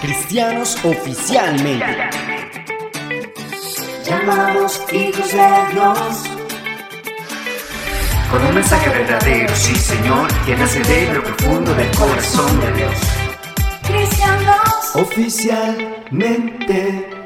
Cristianos oficialmente. Llamados hijos de Dios. Con un mensaje verdadero, sí Señor, que nace de lo profundo del corazón de Dios. Cristianos. Oficialmente.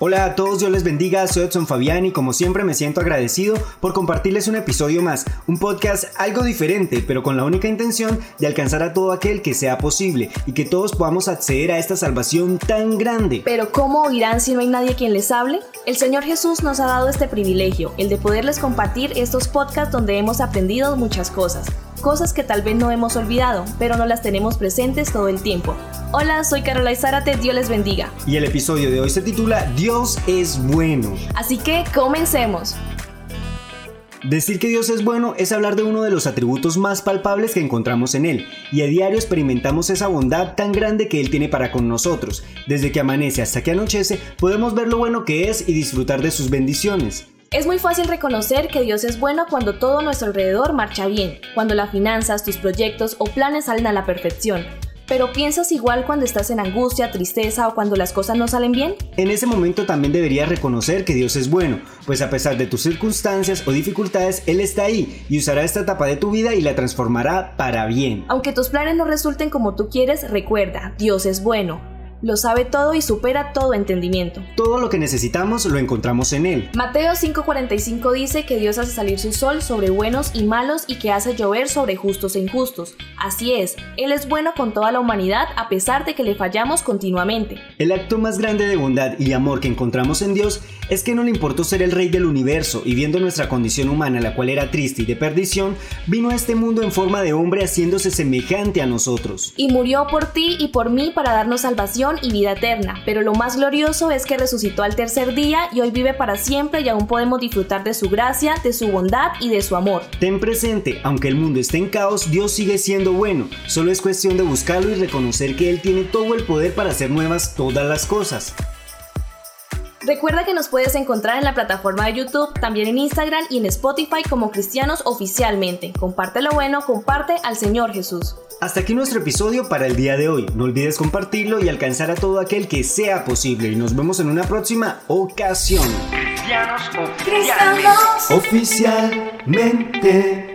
Hola a todos, Dios les bendiga, soy Edson Fabián y como siempre me siento agradecido por compartirles un episodio más, un podcast algo diferente, pero con la única intención de alcanzar a todo aquel que sea posible y que todos podamos acceder a esta salvación tan grande. Pero ¿cómo oirán si no hay nadie quien les hable? El Señor Jesús nos ha dado este privilegio, el de poderles compartir estos podcasts donde hemos aprendido muchas cosas cosas que tal vez no hemos olvidado, pero no las tenemos presentes todo el tiempo. Hola, soy Carola Zárate, Dios les bendiga. Y el episodio de hoy se titula Dios es bueno. Así que comencemos. Decir que Dios es bueno es hablar de uno de los atributos más palpables que encontramos en Él, y a diario experimentamos esa bondad tan grande que Él tiene para con nosotros. Desde que amanece hasta que anochece, podemos ver lo bueno que es y disfrutar de sus bendiciones. Es muy fácil reconocer que Dios es bueno cuando todo nuestro alrededor marcha bien, cuando las finanzas, tus proyectos o planes salen a la perfección. Pero ¿piensas igual cuando estás en angustia, tristeza o cuando las cosas no salen bien? En ese momento también deberías reconocer que Dios es bueno, pues a pesar de tus circunstancias o dificultades, Él está ahí y usará esta etapa de tu vida y la transformará para bien. Aunque tus planes no resulten como tú quieres, recuerda, Dios es bueno lo sabe todo y supera todo entendimiento. Todo lo que necesitamos lo encontramos en Él. Mateo 5:45 dice que Dios hace salir su sol sobre buenos y malos y que hace llover sobre justos e injustos. Así es, Él es bueno con toda la humanidad a pesar de que le fallamos continuamente. El acto más grande de bondad y amor que encontramos en Dios es que no le importó ser el rey del universo y viendo nuestra condición humana, la cual era triste y de perdición, vino a este mundo en forma de hombre haciéndose semejante a nosotros. Y murió por ti y por mí para darnos salvación y vida eterna, pero lo más glorioso es que resucitó al tercer día y hoy vive para siempre y aún podemos disfrutar de su gracia, de su bondad y de su amor. Ten presente, aunque el mundo esté en caos, Dios sigue siendo bueno, solo es cuestión de buscarlo y reconocer que Él tiene todo el poder para hacer nuevas todas las cosas. Recuerda que nos puedes encontrar en la plataforma de YouTube, también en Instagram y en Spotify como cristianos oficialmente. Comparte lo bueno, comparte al Señor Jesús. Hasta aquí nuestro episodio para el día de hoy. No olvides compartirlo y alcanzar a todo aquel que sea posible. Y nos vemos en una próxima ocasión. Cristianos Cristianos. Oficialmente.